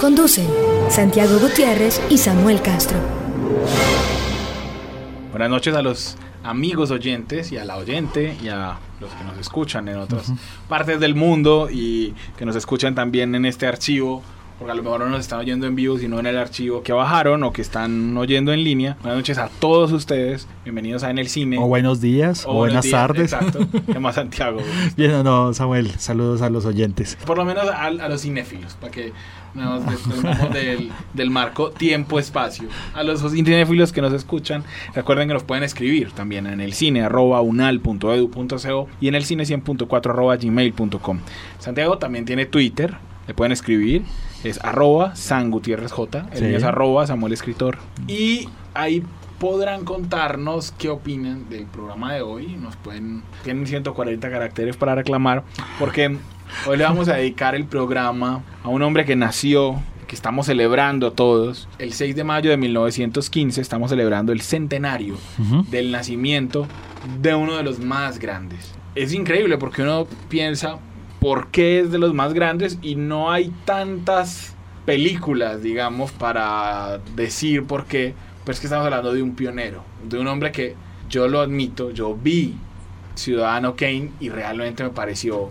Conducen Santiago Gutiérrez y Samuel Castro. Buenas noches a los amigos oyentes y a la oyente y a los que nos escuchan en otras partes del mundo y que nos escuchan también en este archivo porque a lo mejor no nos están oyendo en vivo, sino en el archivo que bajaron o que están oyendo en línea. Buenas noches a todos ustedes. Bienvenidos a En el Cine. O buenos días, o, buenas tardes. Exacto. más Santiago. Bien, no, Samuel, saludos a los oyentes. Por lo menos a, los cinéfilos, para que nos despegamos del, del, marco tiempo-espacio. A los cinéfilos que nos escuchan, recuerden que nos pueden escribir también en el cine arroba unal.edu.co y en el cine 100.4 arroba gmail.com. Santiago también tiene Twitter, le pueden escribir es arroba San Gutiérrez J, el mío es arroba Samuel Escritor. Y ahí podrán contarnos qué opinan del programa de hoy. Nos pueden, tienen 140 caracteres para reclamar, porque hoy le vamos a dedicar el programa a un hombre que nació que estamos celebrando todos. El 6 de mayo de 1915 estamos celebrando el centenario del nacimiento de uno de los más grandes. Es increíble porque uno piensa, por qué es de los más grandes y no hay tantas películas, digamos, para decir por qué. Pero es que estamos hablando de un pionero, de un hombre que yo lo admito, yo vi Ciudadano Kane y realmente me pareció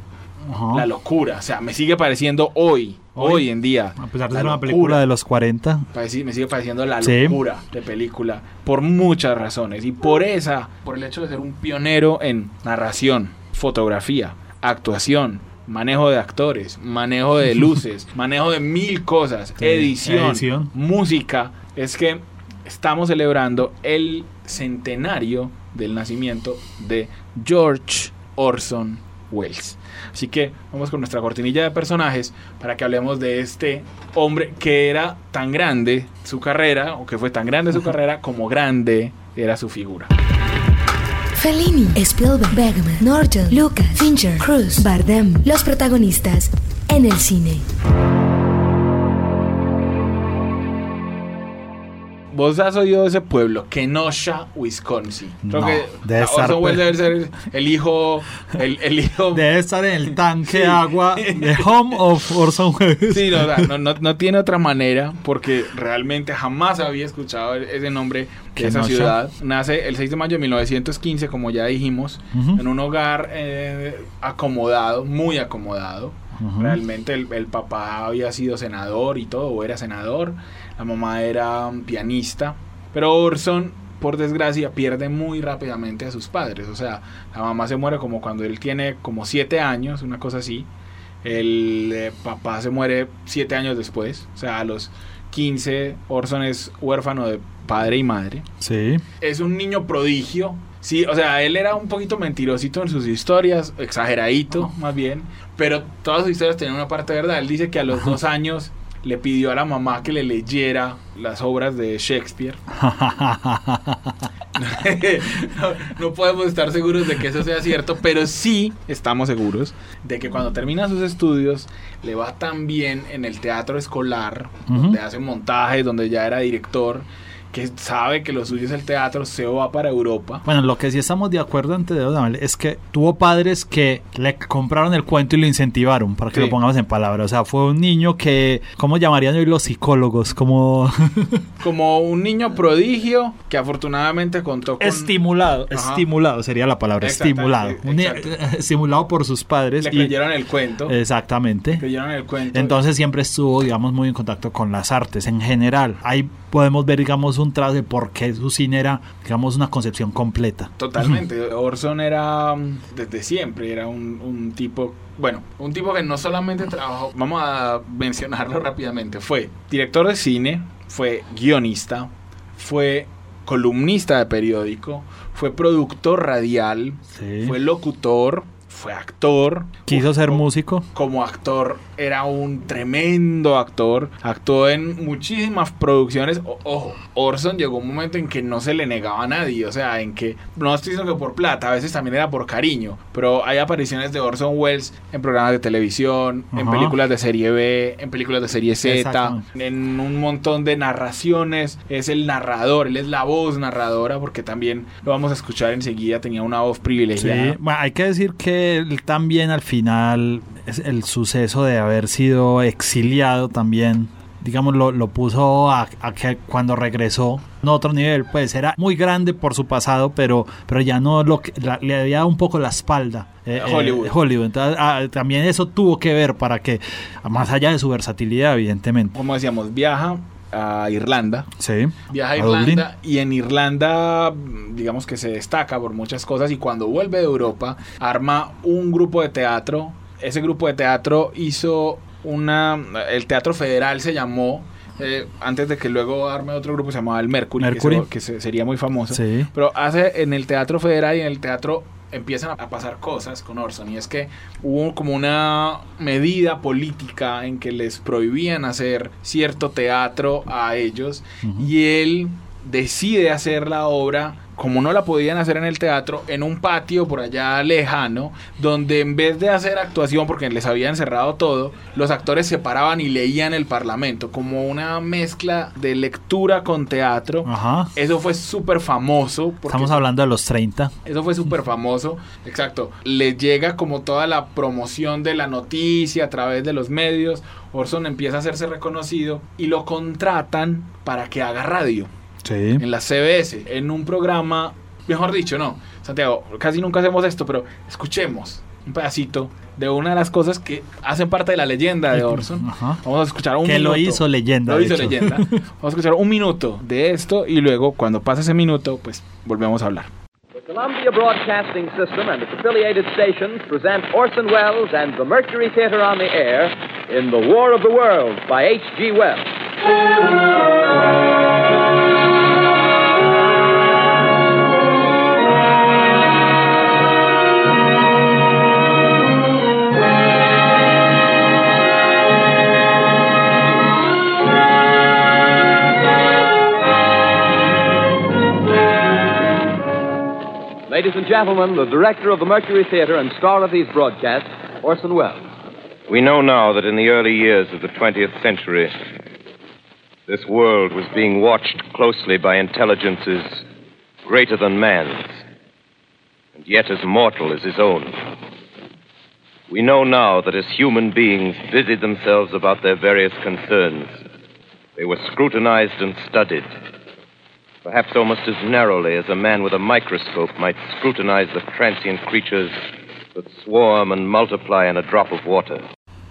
la locura. O sea, me sigue pareciendo hoy, hoy, en día. A pesar de ser una película de los 40. Me sigue pareciendo la locura de película por muchas razones. Y por esa, por el hecho de ser un pionero en narración, fotografía, actuación, manejo de actores, manejo de luces, manejo de mil cosas, edición, música, es que estamos celebrando el centenario del nacimiento de George Orson Welles. Así que vamos con nuestra cortinilla de personajes para que hablemos de este hombre que era tan grande su carrera, o que fue tan grande su carrera como grande era su figura. Fellini, Spielberg, Bergman, Norton, Lucas, Fincher, Cruz, Bardem, los protagonistas en el cine. Vos has oído de ese pueblo, Kenosha, Wisconsin. Creo que debe estar, debe ser el hijo, el, hijo. Debe estar en el tanque de agua de Home of Orson Welles. Sí, no, no, no, tiene otra manera porque realmente jamás había escuchado ese nombre de esa ciudad. Nace el 6 de mayo de 1915, como ya dijimos, en un hogar eh, acomodado, muy acomodado. Realmente el, el, papá había sido senador y todo, o era senador la mamá era pianista, pero Orson, por desgracia, pierde muy rápidamente a sus padres. O sea, la mamá se muere como cuando él tiene como siete años, una cosa así. El eh, papá se muere siete años después, o sea, a los 15, Orson es huérfano de padre y madre. Sí. Es un niño prodigio. Sí, o sea, él era un poquito mentirosito en sus historias, exageradito más bien, pero todas sus historias tenían una parte de verdad. Él dice que a los dos años le pidió a la mamá que le leyera las obras de Shakespeare. no, podemos estar seguros de que eso sea cierto, pero sí estamos seguros de que cuando termina sus estudios le va tan bien en el teatro escolar, donde hace montajes, donde ya era director que sabe que lo suyo es el teatro, se va para Europa. Bueno, lo que sí estamos de acuerdo ante Dios, es que tuvo padres que le compraron el cuento y lo incentivaron, para que lo pongamos en palabras. O sea, fue un niño que, ¿cómo llamarían hoy los psicólogos? Como... Como un niño prodigio que afortunadamente contó con... Estimulado, estimulado sería la palabra, estimulado. estimulado por sus padres. Le creyeron el cuento. Exactamente. Le creyeron el cuento. Entonces siempre estuvo, digamos, muy en contacto con las artes en general. Ahí podemos ver, digamos, un trazo de por qué su cine era, digamos, una concepción completa. Totalmente. Orson era, mm, desde siempre, era un, tipo bueno, un tipo que no solamente trabajó, vamos a mencionarlo rápidamente, fue director de cine, fue guionista, fue columnista de periódico, fue productor radial, fue locutor, fue actor. Quiso ser músico. Como actor era un tremendo actor. Actuó en muchísimas producciones. O- ojo, Orson llegó un momento en que no se le negaba a nadie. O sea, en que no estoy diciendo que por plata, a veces también era por cariño. Pero hay apariciones de Orson Welles en programas de televisión, en películas de serie B, en películas de serie Z, en un montón de narraciones. Es el narrador, él es la voz narradora, porque también lo vamos a escuchar enseguida. Tenía una voz Sí, privilegiada. bueno, hay que decir que él también al final, el suceso de haber sido exiliado también, digamos, lo, lo puso a, a que cuando regresó a otro nivel, pues era muy grande por su pasado, pero, pero ya no lo que, la- le había dado un poco la espalda. eh, eh, Hollywood. Hollywood. Entonces, ah, también eso tuvo que ver para que, más allá de su versatilidad, evidentemente. Como decíamos, viaja a Irlanda. Sí. Viaja a. Irlanda y en Irlanda digamos que se destaca por muchas cosas y cuando vuelve de Europa arma un grupo de teatro. Ese grupo de teatro hizo una... El Teatro Federal se llamó eh, antes de que luego arme otro grupo se llamaba el Mercury, que Mercury. se- que, se- sería muy famoso. Sí. Pero hace en el Teatro Federal y en el teatro empiezan a pasar cosas con Orson y es que hubo como una medida política en que les prohibían hacer cierto teatro a ellos y él decide hacer la obra como no la podían hacer en el teatro, en un patio por allá lejano, donde en vez de hacer actuación, porque les habían cerrado todo, los actores se paraban y leían el Parlamento, como una mezcla de lectura con teatro. Ajá. Eso fue súper famoso. Estamos hablando de los 30. Eso fue súper famoso. Exacto. Le llega como toda la promoción de la noticia a través de los medios. Orson empieza a hacerse reconocido y lo contratan para que haga radio Sí. en la CBS, en un programa, mejor dicho, no, Santiago, casi nunca hacemos esto, pero escuchemos un pedacito de una de las cosas que hacen parte de la leyenda de Orson. Ajá. Vamos a escuchar un Que minuto. lo hizo leyenda. Lo hizo hecho. leyenda. Vamos a escuchar un minuto de esto y luego, cuando pase ese minuto, pues volvemos a hablar. The Columbia Broadcasting System and its affiliated stations present Orson Welles and the Mercury Theater on the air in The War of the Worlds by H.G. Wells. Ladies and gentlemen, the director of the Mercury Theater and star of these broadcasts, Orson Welles. We know now that in the early years of the 20th century, this world was being watched closely by intelligences greater than man's, and yet as mortal as his own. We know now that as human beings busied themselves about their various concerns, they were scrutinized and studied, perhaps almost as narrowly as a man with a microscope might scrutinize the transient creatures that swarm and multiply in a drop of water.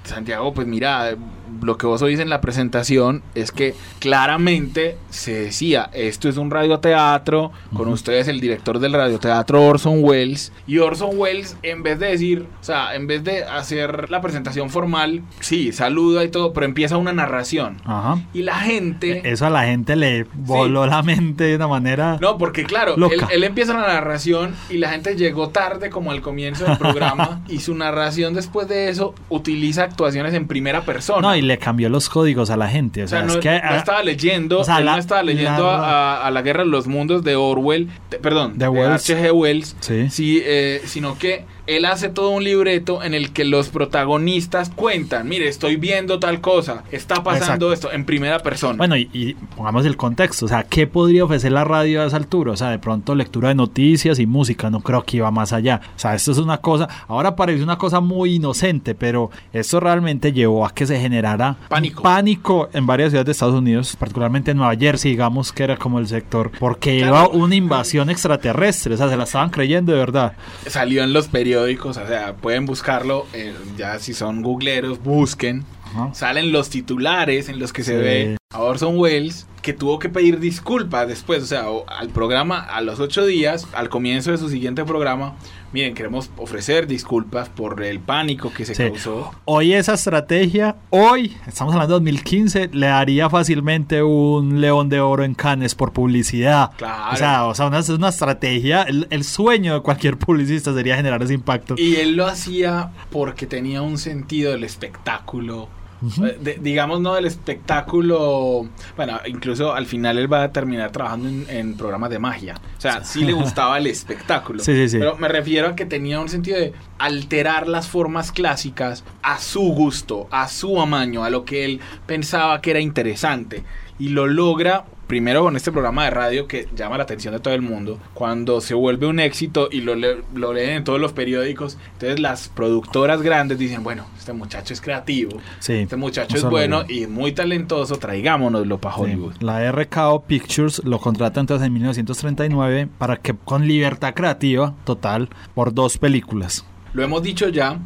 Santiago, pues mira, lo que vos oís en la presentación es que claramente se decía, esto es un radioteatro, con ustedes el director del radioteatro Orson Welles, y Orson Welles en vez de decir, o sea, en vez de hacer la presentación formal, sí, saluda y todo, pero empieza una narración. Ajá. Y la gente... Eso a la gente le voló la mente de una manera. No, porque claro, él empieza la narración y la gente llegó tarde como al comienzo del programa y su narración después de eso utiliza actuaciones en primera persona. No, y le cambió los códigos a la gente. O O sea, no, es que. no ah, estaba leyendo, o sea, él la- no estaba leyendo la- a, a la guerra de los mundos de Orwell, de- perdón, De. H.G. Wells, Sí. sí, eh, sino que él hace todo un libreto en el que los protagonistas cuentan, mire, estoy viendo tal cosa, está pasando esto en primera persona. Bueno, y, y pongamos el contexto. O sea, ¿qué podría ofrecer la radio a esa altura? O sea, de pronto lectura de noticias y música. No creo que iba más allá. O sea, esto es una cosa. Ahora parece una cosa muy inocente, pero esto realmente llevó a que se generara Pánico. pánico en varias ciudades de Estados Unidos, particularmente en Nueva Jersey, digamos que era como el sector, porque Claro. iba una invasión extraterrestre. O sea, se la estaban creyendo de verdad. Salió en los periódicos, o sea, pueden buscarlo, eh, ya si son googleros, busquen. Ajá. Salen los titulares en los que se Sí. ve a Orson Welles que tuvo que pedir disculpas después, o sea, al programa, a los ocho días, al comienzo de su siguiente programa, miren, queremos ofrecer disculpas por el pánico que se Sí. causó. Hoy esa estrategia, hoy, estamos hablando de 2015, le daría fácilmente un león de oro en Cannes por publicidad. Claro. O sea, o sea una, es una estrategia, el, el sueño de cualquier publicista sería generar ese impacto. Y él lo hacía porque tenía un sentido del espectáculo. Eh, de- digamos, no del espectáculo. Bueno, incluso al final él va a terminar trabajando en, en programas de magia. O sea, sí le gustaba el espectáculo. Sí, sí, sí. Pero me refiero a que tenía un sentido de alterar las formas clásicas a su gusto, a su amaño, a lo que él pensaba que era interesante. Y lo logra primero con este programa de radio que llama la atención de todo el mundo, cuando se vuelve un éxito y lo, le- lo leen en todos los periódicos, entonces las productoras grandes dicen, bueno, este muchacho es creativo, Sí, este muchacho es bueno y muy talentoso, traigámonoslo para Sí. Hollywood. La RKO Pictures lo contrata entonces en 1939 para que con libertad creativa total por dos películas. Lo hemos dicho ya,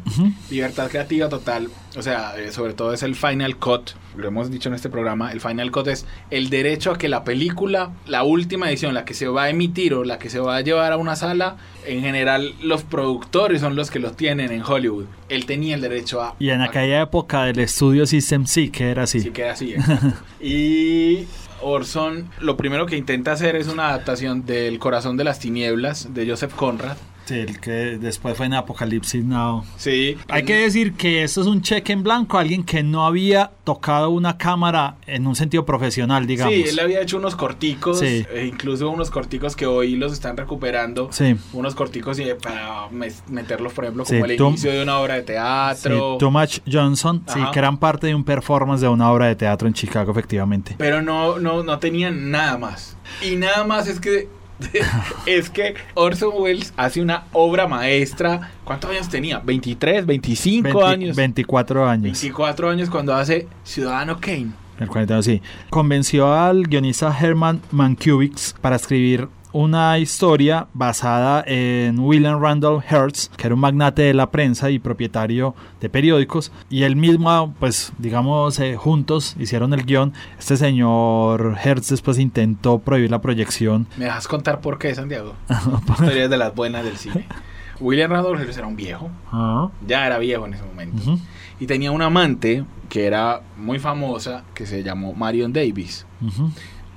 libertad creativa total, o sea, eh, sobre todo es el Final Cut, lo hemos dicho en este programa, el Final Cut es el derecho a que la película, la última edición, la que se va a emitir o la que se va a llevar a una sala, en general los productores son los que lo tienen en Hollywood. Él tenía el derecho a... Y en a- aquella época del estudio System C, que era así. Sí, queda así. exacto. y Orson lo primero que intenta hacer es una adaptación del Corazón de las Tinieblas de Joseph Conrad. Sí, el que después fue en Apocalipsis Now. Sí. Hay que decir que esto es un cheque en blanco a alguien que no había tocado una cámara en un sentido profesional, digamos. Sí, él había hecho unos corticos, Sí. e incluso unos corticos que hoy los están recuperando. Sí. Unos corticos y para meterlos, por ejemplo, Sí, como el tú- inicio de una obra de Sí, teatro. Too Much Johnson, sí, que eran parte de un performance de una obra de teatro en Chicago, efectivamente. pero no, no, no tenían nada más. Y nada más es que es que Orson Welles hace una obra maestra. ¿Cuántos años tenía? ¿23, 25 Veinti- años? 24 años. 24 años cuando hace Ciudadano Kane. El 42, sí. Convenció al guionista Herman Mankiewicz para escribir una historia basada en William Randolph Hearst, que era un magnate de la prensa y propietario de periódicos, y él mismo, pues, digamos, eh, juntos hicieron el guion. Este señor Hearst después intentó prohibir la proyección. ¿Me dejas contar por qué, Santiago? Historias de las buenas del cine. William Randolph Hearst era un viejo. Ah, Ya era viejo en ese momento. Y tenía una amante que era muy famosa, que se llamó Marion Davis.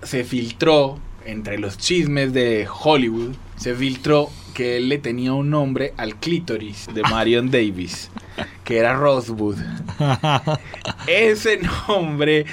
Se filtró entre los chismes de Hollywood, se filtró que él le tenía un nombre al clítoris de Marion Davis, que era Rosewood. Ese nombre,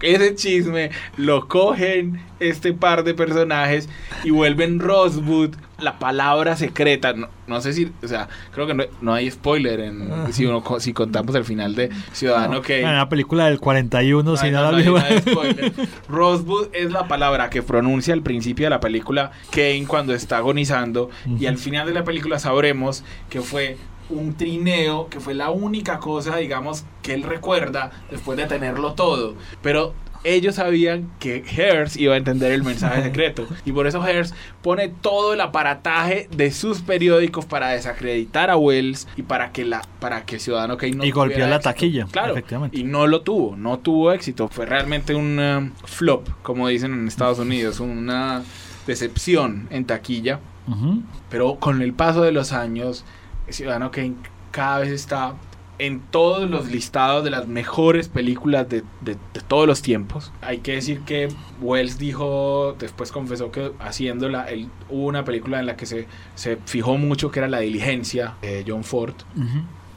ese chisme, lo cogen este par de personajes y vuelven Rosewood la palabra secreta. No, no sé si, o sea, creo que no, no hay spoiler en, si, uno, si contamos el final de Ciudadano Kane. Bueno, la película del 41, si nada spoiler. Rosewood es la palabra que pronuncia al principio de la película Kane cuando está agonizando y al final de la película sabremos que fue un trineo, que fue la única cosa, digamos, que él recuerda después de tenerlo todo. Pero ellos sabían que Hearst iba a entender el mensaje secreto y por eso Hearst pone todo el aparataje de sus periódicos para desacreditar a Wells y para que la para que ciudadano Kane no Y golpeó la éxito. taquilla, claro efectivamente. y no lo tuvo no tuvo éxito fue realmente un um, flop como dicen en Estados Unidos una decepción en taquilla Ujú. pero con el paso de los años Ciudadano Kane cada vez está en todos los listados de las mejores películas de, de- de todos los tiempos. Hay que decir que Wells dijo, después confesó que haciéndola, él, hubo una película en la que se, se fijó mucho que era La Diligencia de John Ford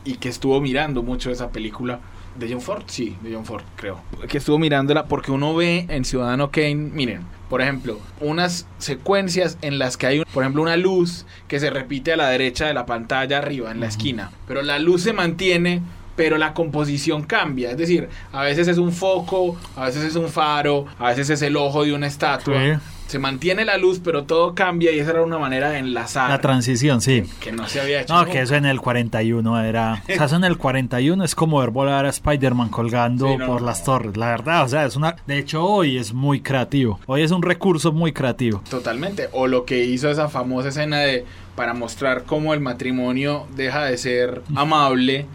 y que estuvo mirando mucho esa película. ¿De John Ford? Sí, de John Ford, creo. Que estuvo mirándola porque uno ve en Ciudadano Kane, miren, por ejemplo, unas secuencias en las que hay, por ejemplo, una luz que se repite a la derecha de la pantalla arriba, en la esquina. Pero la luz se mantiene, pero la composición cambia. Es decir, a veces es un foco, a veces es un faro, a veces es el ojo de una estatua. Sí. Se mantiene la luz, pero todo cambia y esa era una manera de enlazar. La transición, sí. que no se había hecho. No, nunca. que eso en el 41 era. O sea, eso en el 41 es como ver volar a Spider-Man colgando Sí, no, por no. las torres. La verdad, o sea, es una. De hecho, hoy es muy creativo. Hoy es un recurso muy creativo. Totalmente. O lo que hizo esa famosa escena de para mostrar cómo el matrimonio deja de ser amable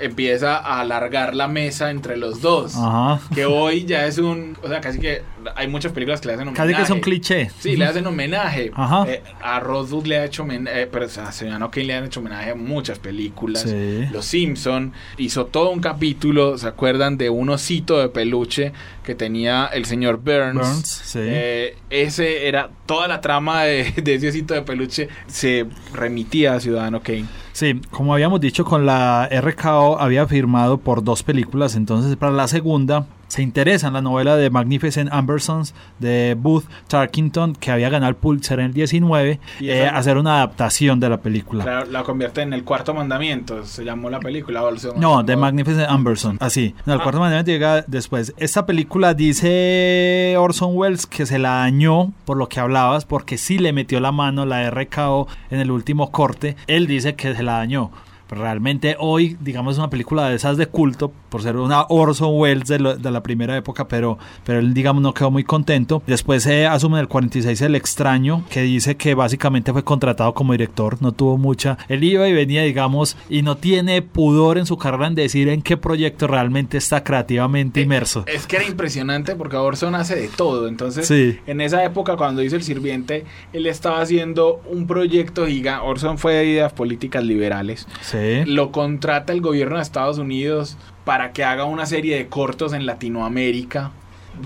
empieza a alargar la mesa entre los dos. Ajá. Que hoy ya es un. O sea, casi que hay muchas películas que le hacen homenaje. Casi que es un cliché. Sí, le hacen homenaje. Ajá. Eh, a Rosewood le ha hecho homenaje, pero a Ciudadano Kane le han hecho homenaje a muchas películas. Sí. Los Simpson hizo todo un capítulo, ¿se acuerdan de un osito de peluche que tenía el señor Burns? Burns, sí. Eh, ese era toda la trama de, de ese osito de peluche se remitía a Ciudadano Kane. Sí, como habíamos dicho con la RKO, había firmado por dos películas, entonces para la segunda se interesa en la novela de Magnificent Ambersons de Booth Tarkington, que había ganado el Pulitzer en el 19, Y eh, hacer una adaptación de la película. La, la convierte en el cuarto mandamiento, se llamó la película. o se No, The Magnificent Amberson, así. No, el Ah. cuarto mandamiento llega después. Esta película dice Orson Welles que se la dañó por lo que hablabas, porque sí le metió la mano la RKO en el último corte. Él dice que se la dañó. Pero realmente hoy, digamos, es una película de esas de culto, por ser una Orson Welles de, lo- de la primera época, pero, pero él, digamos, no quedó muy contento. Después se asume en el 46 El Extraño, que dice que básicamente fue contratado como director, no tuvo mucha. Él iba y venía, digamos, y no tiene pudor en su carrera en decir en qué proyecto realmente está creativamente inmerso. Es que era impresionante porque Orson hace de todo. Entonces, Sí. en esa época, cuando hizo El Sirviente, él estaba haciendo un proyecto gigante. Orson fue de ideas políticas liberales. Sí. Lo contrata el gobierno de Estados Unidos para que haga una serie de cortos en Latinoamérica.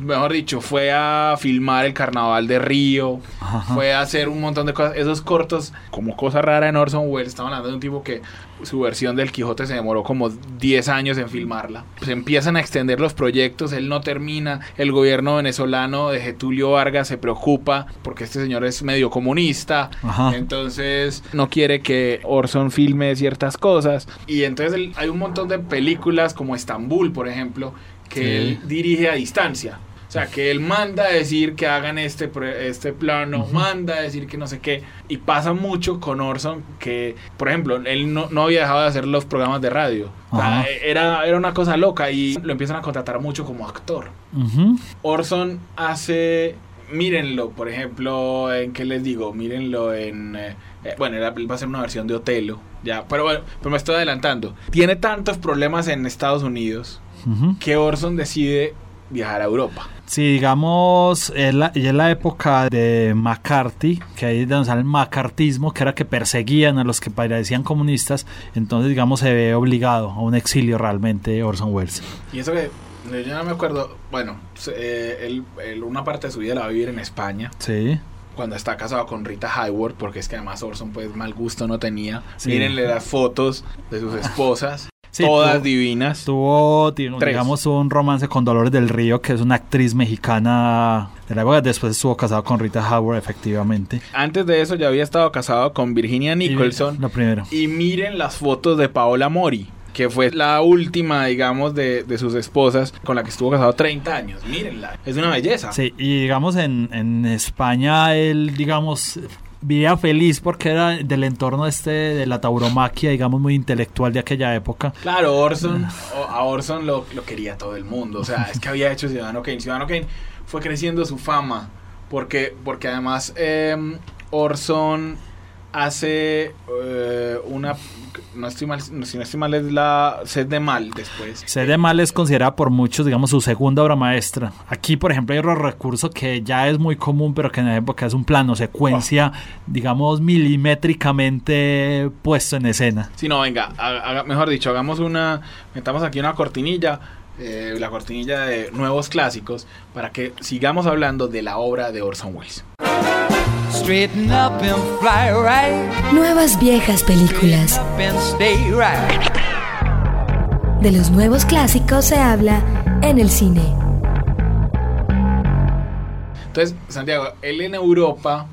Mejor dicho, fue a filmar el carnaval de Río, Ajá. fue a hacer un montón de cosas. Esos cortos, como cosa rara en Orson Welles, estamos hablando de un tipo que su versión del Quijote se demoró como 10 años en filmarla. Se empiezan a extender los proyectos, él no termina. El gobierno venezolano de Getulio Vargas se preocupa porque este señor es medio comunista. Ajá. Entonces no quiere que Orson filme ciertas cosas. Y entonces hay un montón de películas como Estambul, por ejemplo, que Sí. él dirige a distancia. O sea, que él manda a decir que hagan este, este plano, manda a decir que no sé qué. Y pasa mucho con Orson que, por ejemplo, él no, no había dejado de hacer los programas de radio. O sea, Ajá. era, era una cosa loca y lo empiezan a contratar mucho como actor. Orson hace, mírenlo, por ejemplo, en qué les digo, mírenlo en, eh, eh, bueno, él va a ser una versión de Otelo, ya, pero bueno, pero me estoy adelantando. Tiene tantos problemas en Estados Unidos Ujú. que Orson decide viajar a Europa. Sí, digamos, es la, y es la época de McCarthy, que ahí es donde sale el macartismo, que era que perseguían a los que parecían comunistas, entonces, digamos, se ve obligado a un exilio realmente Orson Welles. Y eso que eh, yo no me acuerdo, bueno, se- eh, él, él una parte de su vida la va a vivir en España. Sí, Cuando está casado con Rita Hayworth, porque es que además Orson pues mal gusto no tenía. Sí. Mírenle las fotos de sus esposas, Sí, todas tuvo- divinas. tuvo, digamos, un romance con Dolores del Río, que es una actriz mexicana de la época, después estuvo casado con Rita Howard, efectivamente. Antes de eso ya había estado casado con Virginia Y- Nicholson. Lo primero. Y, miren las fotos de Paola Mori, que fue la última, digamos, de, de sus esposas con la que estuvo casado 30 años. Mírenla, es una belleza. Sí, y digamos en, en España él, digamos, vivía feliz porque era del entorno este de la tauromaquia, digamos, muy intelectual de aquella época. Claro, Orson, a Orson lo, lo quería todo el mundo. O sea, es que había hecho Ciudadano Kane. Ciudadano Kane fue creciendo su fama. Porque, porque además em, Orson hace eh, una. No estoy mal, no, si no estoy mal, es la Sed de Mal después. Sed de Mal es considerada por muchos, digamos, su segunda obra maestra. Aquí, por ejemplo, hay otro recurso que ya es muy común, pero que en la época es un plano secuencia, digamos, milimétricamente puesto en escena. Si no, venga, haga- mejor dicho, hagamos una. Metamos aquí una cortinilla. eh, la cortinilla de nuevos clásicos. Para que sigamos hablando de la obra de Orson Welles. Straighten up and fly right. Nuevas viejas películas. De los nuevos clásicos se habla en el cine. Entonces, Santiago, él en Europa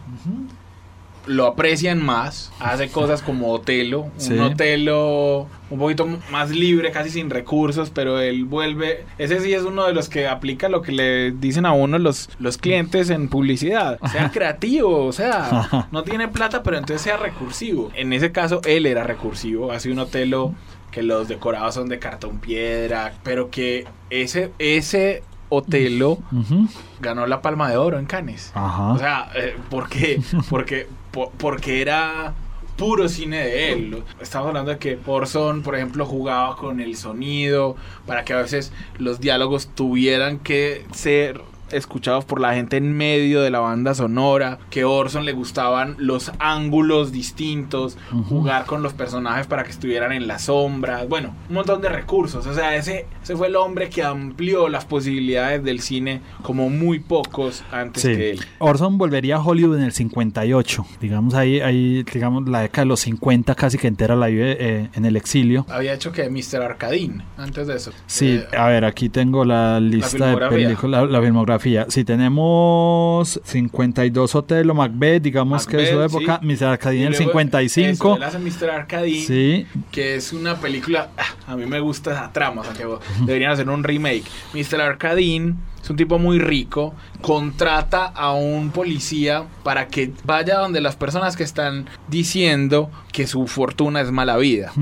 lo aprecian más, hace cosas como Otelo, Sí. un Otelo un poquito más libre, casi sin recursos, pero él vuelve, ese sí es uno de los que aplica lo que le dicen a uno los, los clientes en publicidad, sea creativo, o sea, no tiene plata, pero entonces sea recursivo. En ese caso, él era recursivo, hace un Otelo que los decorados son de cartón piedra, pero que ese, ese Otelo ganó la Palma de Oro en Cannes. Ajá. O sea, eh, ¿por qué? Porque, po- porque era puro cine de él. Estamos hablando de que Orson, por ejemplo, jugaba con el sonido para que a veces los diálogos tuvieran que ser escuchados por la gente en medio de la banda sonora, que Orson le gustaban los ángulos distintos, jugar con los personajes para que estuvieran en las sombras, bueno, un montón de recursos, o sea, ese, ese fue el hombre que amplió las posibilidades del cine como muy pocos antes Sí. que él. Orson volvería a Hollywood en el 58. Digamos ahí, ahí digamos la década de los 50 casi que entera la vive eh, en el exilio. Había hecho que Mr. Arcadine antes de eso. Sí, Eh, a ver, aquí tengo la lista de películas, la, la filmografía. Si tenemos 52 Hotel o Macbeth, digamos que es su época, sí. Mr. Arcadine en el luego 55. eso, él hace Mr. Arcadine, Sí, que es una película. ah, A mí me gusta esa trama. Deberían hacer un remake. Mr. Arcadine es un tipo muy rico. Contrata a un policía para que vaya donde las personas que están diciendo que su fortuna es mala vida.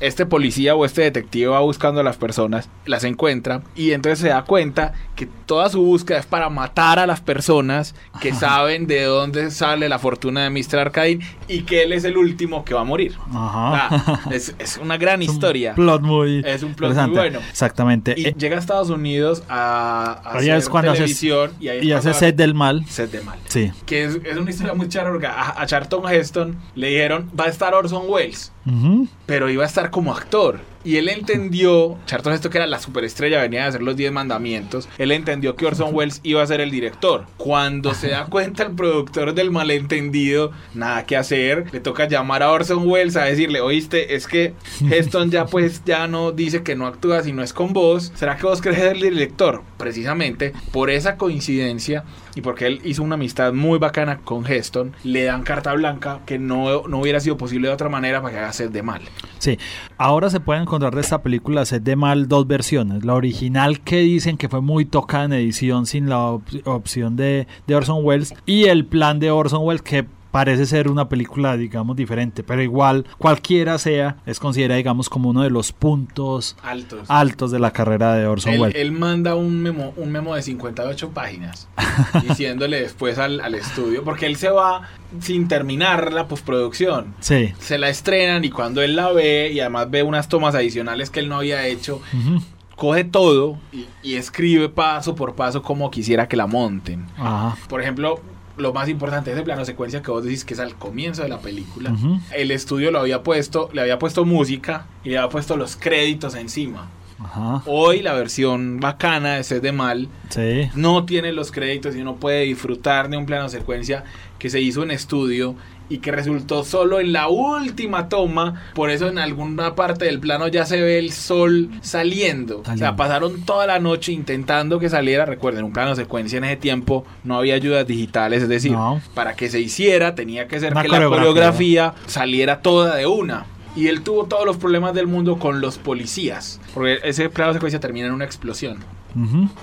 Este policía o este detective va buscando a las personas, las encuentra y entonces se da cuenta que toda su búsqueda es para matar a las personas que saben de dónde sale la fortuna de Mr. Arcadine y que él es el último que va a morir. Ajá. Es, es una gran historia. plot muy Es un plot muy bueno. Exactamente. Y Eh, llega a Estados Unidos a, a Hacer es cuando televisión y, ahí es y Sed del Mal. Sed de mal. Sí. Que es, es una historia muy charorga. A, a Charlton Heston le dijeron, va a estar Orson Welles Ujú. pero iba a estar como actor. Y él entendió, Charlton Heston que era la superestrella, venía de hacer los 10 mandamientos, él entendió que Orson Welles iba a ser el director. Cuando se da cuenta el productor del malentendido, nada que hacer, le toca llamar a Orson Welles a decirle, oíste, es que Heston ya pues ya no dice que no actúa si no es con vos, ¿será que vos querés ser el director? Precisamente por esa coincidencia y porque él hizo una amistad muy bacana con Heston, le dan carta blanca que no, no hubiera sido posible de otra manera para que haga Sed de mal. Sí, ahora se puede encontrar de esta película Sed de Mal dos versiones. La original que dicen que fue muy tocada en edición sin la op- opción de, de Orson Welles y el plan de Orson Welles que parece ser una película digamos diferente, pero igual cualquiera sea es considerada digamos como uno de los puntos Altos. altos de la carrera de Orson Welles. él manda un memo, un memo de 58 páginas diciéndole después al, al estudio, porque él se va sin terminar la postproducción. Sí. Se la estrenan y cuando él la ve y además ve unas tomas adicionales que él no había hecho, Ujú. coge todo y, y escribe paso por paso como quisiera que la monten. Ajá. Por ejemplo, lo más importante es el plano secuencia que vos decís que es al comienzo de la película. El estudio lo había puesto, le había puesto música y le había puesto los créditos encima. Ajá. Hoy la versión bacana de Sed de Mal Sí. no tiene los créditos y uno puede disfrutar de un plano secuencia que se hizo en estudio y que resultó solo en la última toma. Por eso en alguna parte del plano ya se ve el sol saliendo. O sea, pasaron toda la noche intentando que saliera. Recuerden, un plano secuencia en ese tiempo no había ayudas digitales. Es decir, No. para que se hiciera tenía que ser Una que la coreografía. saliera toda de una. Y él tuvo todos los problemas del mundo con los policías. Porque ese plano secuencia termina en una explosión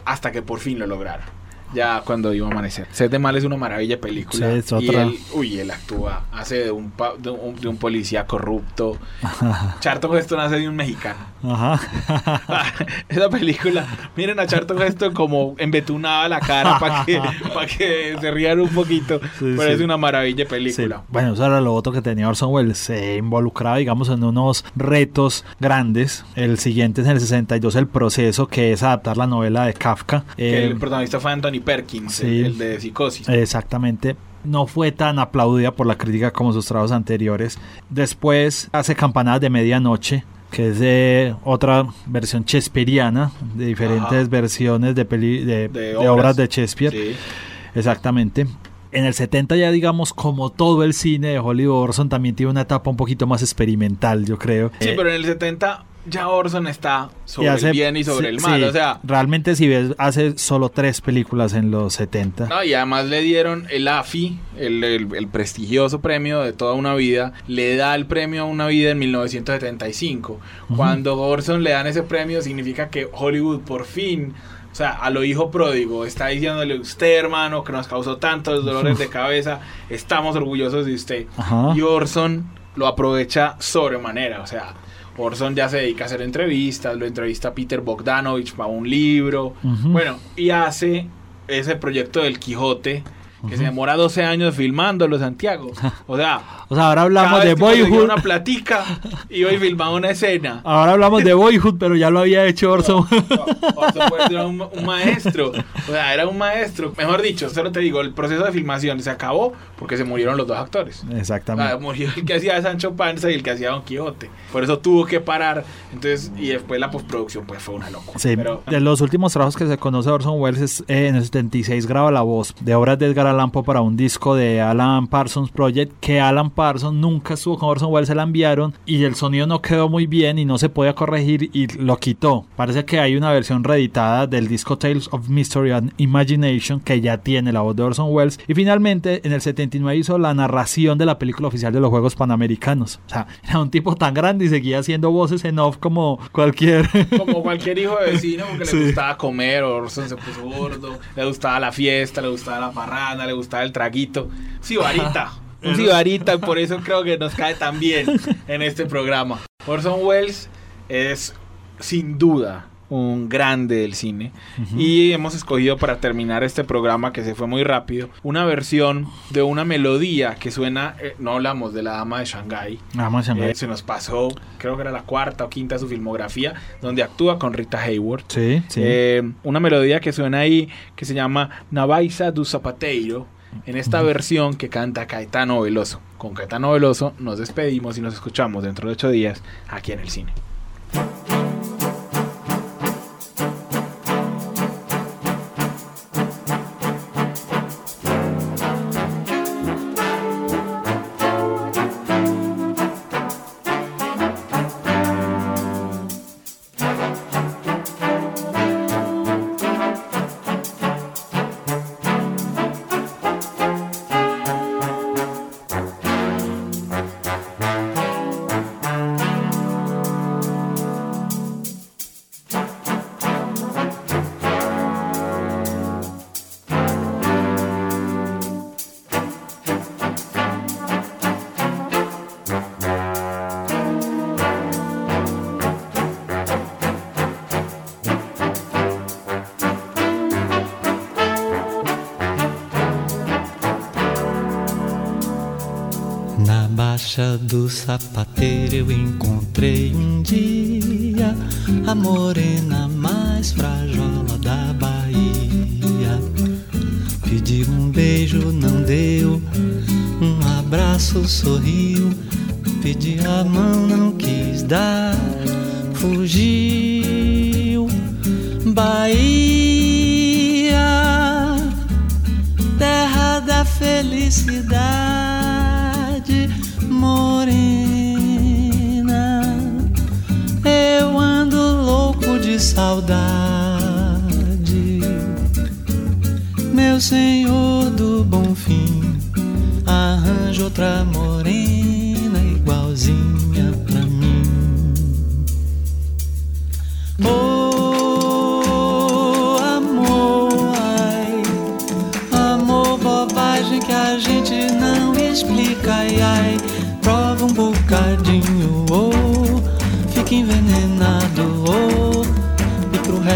hasta que por fin lo lograron. Ya cuando iba a amanecer. Sed de Mal es una maravilla de película. Sí, es Y otra. él, uy, él actúa, hace de un, pa- de un, de un policía corrupto. Charlton Heston hace de un mexicano. Ajá. Esa película, miren a Charlton Heston como embetunada la cara para que, pa' que se rían un poquito. Sí, pero sí. es una maravilla de película. Bueno, eso era lo otro que tenía Orson Welles. Se involucraba, digamos, en unos retos grandes. El siguiente es en el 62, El Proceso, que es adaptar la novela de Kafka. Que Eh, el protagonista fue Anthony Perkins, sí. el, de Psicosis. Exactamente. No fue tan aplaudida por la crítica como sus trabajos anteriores. Después hace Campanadas de Medianoche, que es de otra versión shakespeariana, de diferentes Ajá. versiones de, peli- de, De de obras. obras de Shakespeare. Sí. Exactamente. En el 70 ya digamos como todo el cine de Hollywood Orson también tiene una etapa un poquito más experimental, yo creo. Sí, Eh, pero en el 70 ya Orson está sobre hace- el bien y sobre sí, el mal. sí, O sea, realmente si ves hace solo tres películas en los 70. No, y además le dieron el AFI, el, el- el prestigioso premio de toda una vida, le da el premio a una vida en 1975. Cuando Orson le dan ese premio significa que Hollywood por fin, o sea, a lo hijo pródigo, está diciéndole usted hermano que nos causó tantos dolores de cabeza, estamos orgullosos de usted. Ajá. Y Orson lo aprovecha sobremanera, o sea... Orson ya se dedica a hacer entrevistas, lo entrevista Peter Bogdanovich para un libro, bueno, y hace ese proyecto del Quijote que se demora 12 años filmándolo, Santiago. O sea, O sea, ahora hablamos cada de vez Boyhood. una platica y hoy filmaba una escena. Ahora hablamos de Boyhood, pero ya lo había hecho Orson. Orson Welles era un, un maestro. O sea, era un maestro. Mejor dicho, solo te digo, el proceso de filmación se acabó porque se murieron los dos actores. Exactamente. murió el que hacía Sancho Panza y el que hacía Don Quijote. Por eso tuvo que parar. Entonces, y después la postproducción pues fue una locura. Sí, Pero, de los últimos trabajos que se conoce Orson Welles es, eh, en el 76 graba la voz de obras de Edgar Allan Poe para un disco de Alan Parsons Project que Alan Parsons nunca estuvo con Orson Welles, se la enviaron y el sonido no quedó muy bien y no se podía corregir y lo quitó. Parece que hay una versión reeditada del disco Tales of Mystery and Imagination que ya tiene la voz de Orson Welles y finalmente en el 79 hizo la narración de la película oficial de los Juegos Panamericanos. O sea, era un tipo tan grande y seguía haciendo voces en off como cualquier... como cualquier hijo de vecino, porque Sí. le gustaba comer, Orson se puso gordo, le gustaba la fiesta, le gustaba la le gustaba el traguito. Sibarita, un sibarita, por eso creo que nos cae tan bien en este programa. Orson Welles es sin duda un grande del cine y hemos escogido para terminar este programa que se fue muy rápido una versión de una melodía que suena eh, no hablamos de la dama de Shanghái Vamos a ver. eh, se nos pasó, creo que era la cuarta o quinta de su filmografía, donde actúa con Rita Hayworth. Sí, sí. Eh, una melodía que suena ahí que se llama Navaisa do Zapateiro, en esta versión que canta Caetano Veloso. Con Caetano Veloso nos despedimos y nos escuchamos dentro de ocho días aquí en el cine. Baixa do sapateiro eu encontrei um dia a morena mais frajola da Bahia. Pedi um beijo, não deu, um abraço, sorriu. Pedi a mão, não quis dar, fugiu. Bahia, terra da felicidade saudade, meu senhor do bom fim. Arranja outra morena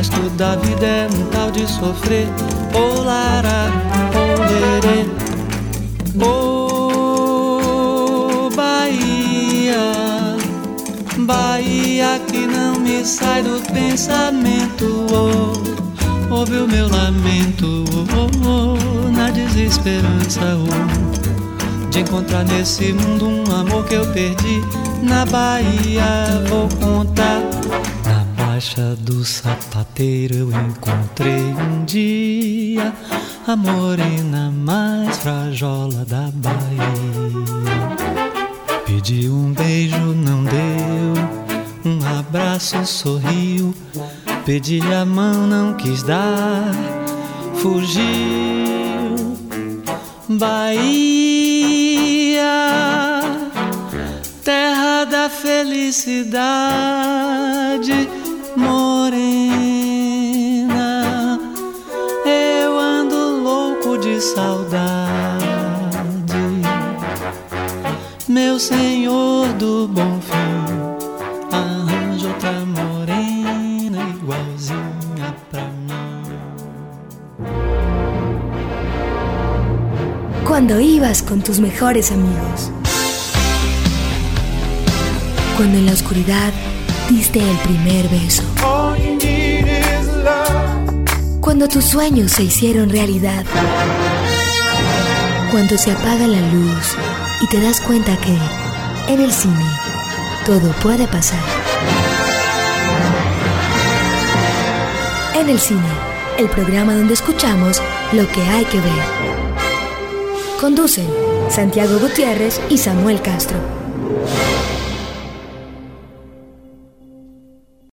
resto da vida é um tal de sofrer, oh, lara, oh, lerê, oh, Bahia. Bahia que não me sai do pensamento. Oh, ouve o meu lamento oh, oh, na desesperança oh, de encontrar nesse mundo um amor que eu perdi. Na Bahia vou contar. Na baixa do sapateiro eu encontrei um dia a morena mais frajola da Bahia. Pedi um beijo, não deu. Um abraço, sorriu. Pedi a mão, não quis dar. Fugiu. Bahia, terra da felicidade meu senhor do bom arranja morena igualzinha pra mim. Cuando ibas con tus mejores amigos. Cuando en la oscuridad diste el primer beso. Cuando tus sueños se hicieron realidad. Cuando se apaga la luz y te das cuenta que en el cine todo puede pasar. En el cine, el programa donde escuchamos lo que hay que ver. Conducen Santiago Gutiérrez y Samuel Castro.